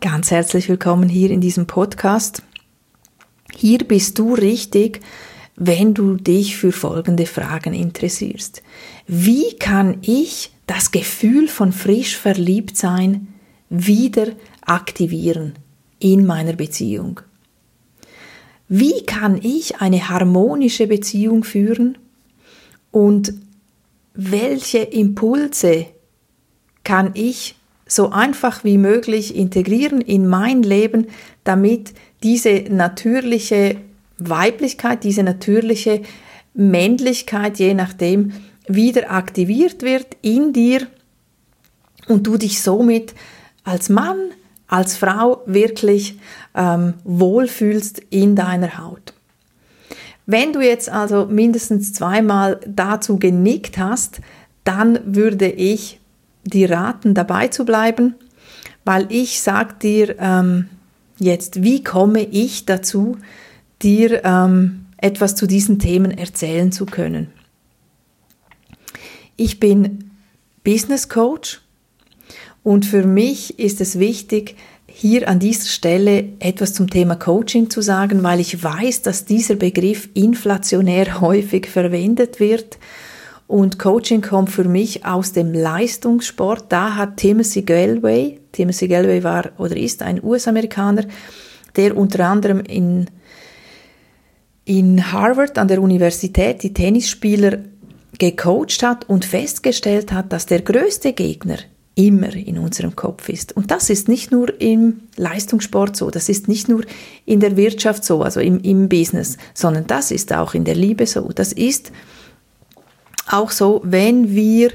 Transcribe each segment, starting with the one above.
Ganz herzlich willkommen hier in diesem Podcast. Hier bist du richtig, wenn du dich für folgende Fragen interessierst. Wie kann ich das Gefühl von frisch verliebt sein wieder aktivieren in meiner Beziehung? Wie kann ich eine harmonische Beziehung führen und welche Impulse kann ich so einfach wie möglich integrieren in mein Leben, damit diese natürliche Weiblichkeit, diese natürliche Männlichkeit, je nachdem, wieder aktiviert wird in dir und du dich somit als Mann, als Frau wirklich ähm, wohlfühlst in deiner Haut. Wenn du jetzt also mindestens zweimal dazu genickt hast, dann würde ich dir raten, dabei zu bleiben, weil ich sage dir ähm, jetzt, wie komme ich dazu, dir ähm, etwas zu diesen Themen erzählen zu können. Ich bin Business Coach und für mich ist es wichtig, hier an dieser Stelle etwas zum Thema Coaching zu sagen, weil ich weiß, dass dieser Begriff inflationär häufig verwendet wird. Und Coaching kommt für mich aus dem Leistungssport. Da hat Timothy Galway, Timothy Galway war oder ist ein US-Amerikaner, der unter anderem in, in Harvard an der Universität die Tennisspieler gecoacht hat und festgestellt hat, dass der größte Gegner immer in unserem Kopf ist. Und das ist nicht nur im Leistungssport so, das ist nicht nur in der Wirtschaft so, also im, im Business, sondern das ist auch in der Liebe so. Das ist auch so, wenn wir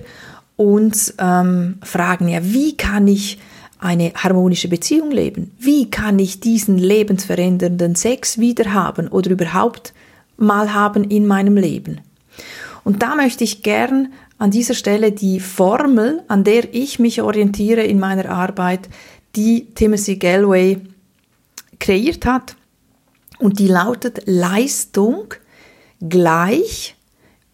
uns ähm, fragen, ja, wie kann ich eine harmonische Beziehung leben? Wie kann ich diesen lebensverändernden Sex wieder haben oder überhaupt mal haben in meinem Leben? Und da möchte ich gern an dieser Stelle die Formel, an der ich mich orientiere in meiner Arbeit, die Timothy Galway kreiert hat. Und die lautet Leistung gleich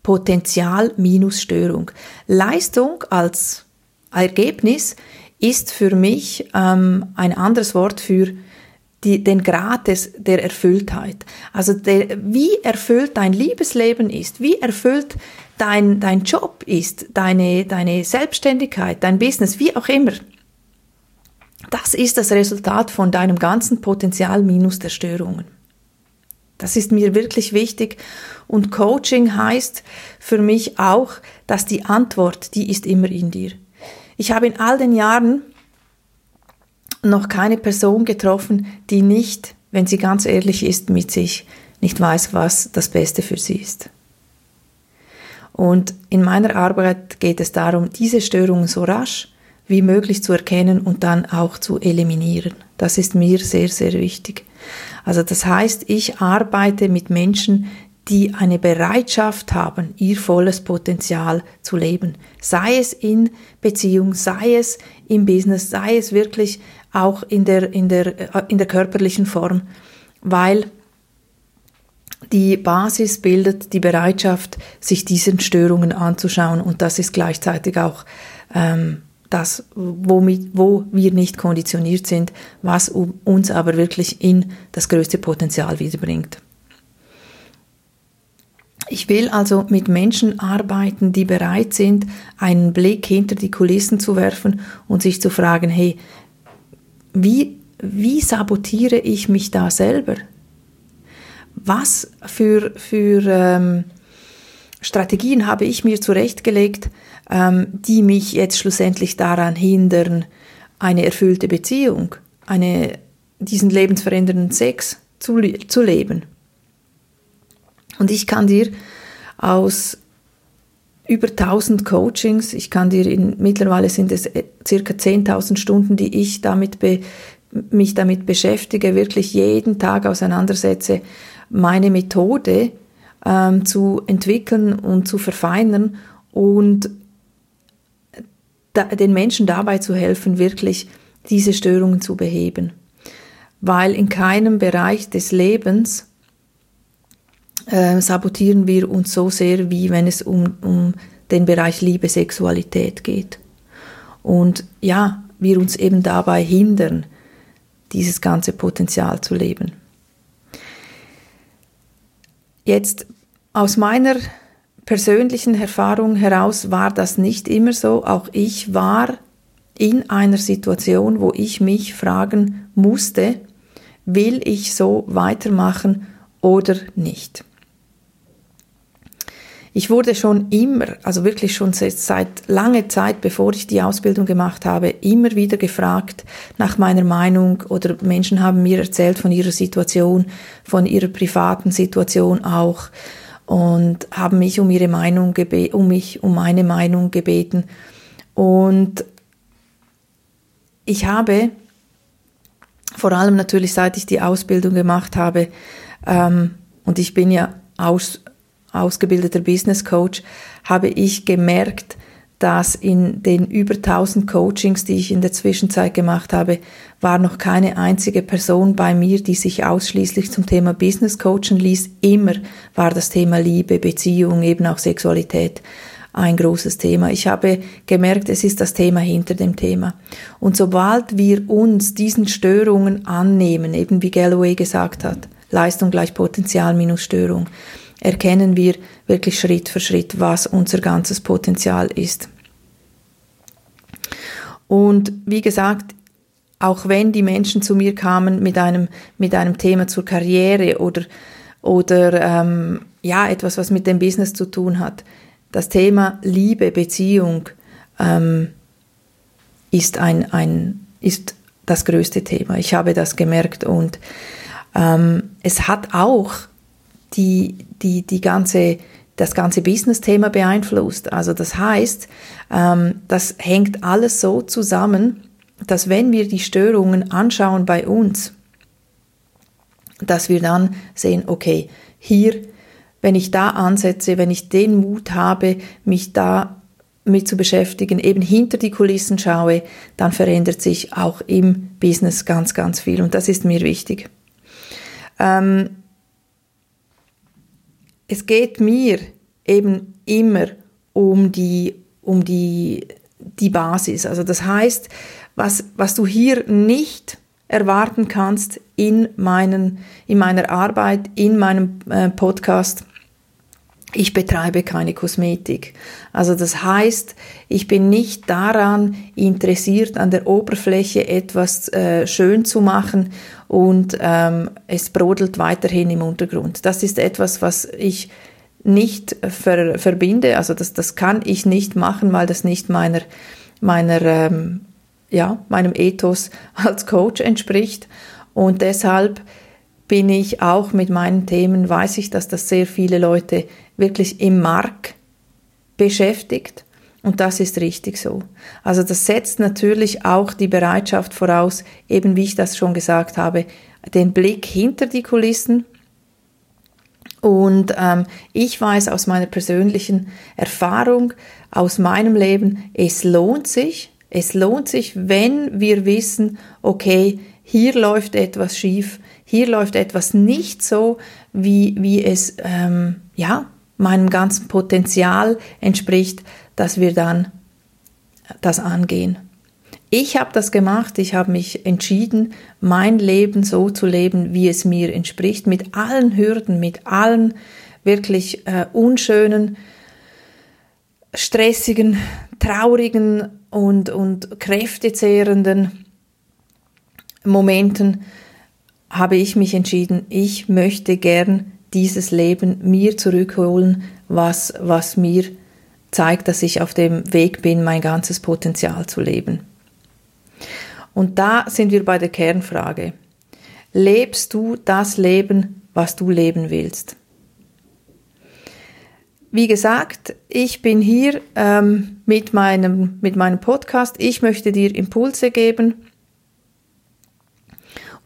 Potenzial minus Störung. Leistung als Ergebnis ist für mich ähm, ein anderes Wort für die, den Grad des, der Erfülltheit. Also der, wie erfüllt dein Liebesleben ist, wie erfüllt dein, dein Job ist, deine, deine Selbstständigkeit, dein Business, wie auch immer. Das ist das Resultat von deinem ganzen Potenzial minus der Störungen. Das ist mir wirklich wichtig. Und Coaching heißt für mich auch, dass die Antwort, die ist immer in dir. Ich habe in all den Jahren noch keine Person getroffen, die nicht, wenn sie ganz ehrlich ist mit sich, nicht weiß, was das Beste für sie ist. Und in meiner Arbeit geht es darum, diese Störungen so rasch wie möglich zu erkennen und dann auch zu eliminieren. Das ist mir sehr, sehr wichtig. Also das heißt, ich arbeite mit Menschen, die eine Bereitschaft haben, ihr volles Potenzial zu leben. Sei es in Beziehung, sei es im Business, sei es wirklich auch in der, in der, äh, in der körperlichen Form, weil die Basis bildet die Bereitschaft, sich diesen Störungen anzuschauen und das ist gleichzeitig auch ähm, das, womit, wo wir nicht konditioniert sind, was uns aber wirklich in das größte Potenzial wiederbringt. Ich will also mit Menschen arbeiten, die bereit sind, einen Blick hinter die Kulissen zu werfen und sich zu fragen, hey, wie, wie sabotiere ich mich da selber? Was für, für ähm, Strategien habe ich mir zurechtgelegt, ähm, die mich jetzt schlussendlich daran hindern, eine erfüllte Beziehung, eine, diesen lebensverändernden Sex zu, zu leben? Und ich kann dir aus über 1000 Coachings, ich kann dir in, mittlerweile sind es äh, circa 10.000 Stunden, die ich damit be, mich damit beschäftige, wirklich jeden Tag auseinandersetze, meine Methode ähm, zu entwickeln und zu verfeinern und da, den Menschen dabei zu helfen, wirklich diese Störungen zu beheben. Weil in keinem Bereich des Lebens äh, sabotieren wir uns so sehr, wie wenn es um, um den Bereich Liebe, Sexualität geht. Und ja, wir uns eben dabei hindern, dieses ganze Potenzial zu leben. Jetzt aus meiner persönlichen Erfahrung heraus war das nicht immer so. Auch ich war in einer Situation, wo ich mich fragen musste, will ich so weitermachen oder nicht. Ich wurde schon immer, also wirklich schon seit langer Zeit, bevor ich die Ausbildung gemacht habe, immer wieder gefragt nach meiner Meinung oder Menschen haben mir erzählt von ihrer Situation, von ihrer privaten Situation auch und haben mich um ihre Meinung gebeten, um mich um meine Meinung gebeten. Und ich habe vor allem natürlich seit ich die Ausbildung gemacht habe ähm, und ich bin ja aus, ausgebildeter Business Coach, habe ich gemerkt, dass in den über 1000 Coachings, die ich in der Zwischenzeit gemacht habe, war noch keine einzige Person bei mir, die sich ausschließlich zum Thema Business coachen ließ. Immer war das Thema Liebe, Beziehung, eben auch Sexualität ein großes Thema. Ich habe gemerkt, es ist das Thema hinter dem Thema. Und sobald wir uns diesen Störungen annehmen, eben wie Galloway gesagt hat, Leistung gleich Potenzial minus Störung, erkennen wir wirklich Schritt für Schritt, was unser ganzes Potenzial ist. Und wie gesagt, auch wenn die Menschen zu mir kamen mit einem, mit einem Thema zur Karriere oder, oder ähm, ja, etwas, was mit dem Business zu tun hat, das Thema Liebe, Beziehung ähm, ist, ein, ein, ist das größte Thema. Ich habe das gemerkt und ähm, es hat auch die, die, die ganze, das ganze Business-Thema beeinflusst. Also das heißt, ähm, das hängt alles so zusammen, dass wenn wir die Störungen anschauen bei uns, dass wir dann sehen, okay, hier, wenn ich da ansetze, wenn ich den Mut habe, mich da mit zu beschäftigen, eben hinter die Kulissen schaue, dann verändert sich auch im Business ganz, ganz viel. Und das ist mir wichtig. Ähm, es geht mir eben immer um die, um die, die Basis. Also das heißt, was, was du hier nicht erwarten kannst in, meinen, in meiner Arbeit, in meinem äh, Podcast, ich betreibe keine Kosmetik. Also das heißt, ich bin nicht daran interessiert, an der Oberfläche etwas äh, schön zu machen und ähm, es brodelt weiterhin im Untergrund. Das ist etwas, was ich nicht ver verbinde. Also das, das kann ich nicht machen, weil das nicht meiner, meiner, ähm, ja, meinem Ethos als Coach entspricht. Und deshalb bin ich auch mit meinen Themen, weiß ich, dass das sehr viele Leute wirklich im Mark beschäftigt. Und das ist richtig so. Also das setzt natürlich auch die Bereitschaft voraus, eben wie ich das schon gesagt habe, den Blick hinter die Kulissen. Und ähm, ich weiß aus meiner persönlichen Erfahrung, aus meinem Leben, es lohnt sich, es lohnt sich, wenn wir wissen, okay, hier läuft etwas schief, hier läuft etwas nicht so, wie, wie es ähm, ja, meinem ganzen Potenzial entspricht, dass wir dann das angehen. Ich habe das gemacht, ich habe mich entschieden, mein Leben so zu leben, wie es mir entspricht, mit allen Hürden, mit allen wirklich äh, unschönen, stressigen, traurigen und, und kräftezehrenden Momenten habe ich mich entschieden, ich möchte gern dieses Leben mir zurückholen, was, was mir zeigt, dass ich auf dem Weg bin, mein ganzes Potenzial zu leben. Und da sind wir bei der Kernfrage. Lebst du das Leben, was du leben willst? Wie gesagt, ich bin hier ähm, mit, meinem, mit meinem Podcast. Ich möchte dir Impulse geben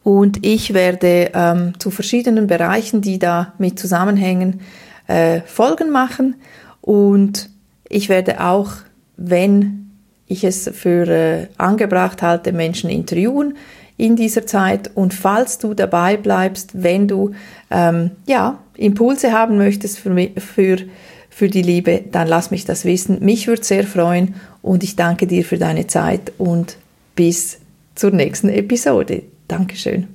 und ich werde ähm, zu verschiedenen Bereichen, die da mit zusammenhängen, äh, Folgen machen. Und ich werde auch, wenn ich es für äh, angebracht halte, Menschen interviewen in dieser Zeit. Und falls du dabei bleibst, wenn du ähm, ja, Impulse haben möchtest für, für, für die Liebe, dann lass mich das wissen. Mich würde sehr freuen und ich danke dir für deine Zeit und bis zur nächsten Episode. Dankeschön.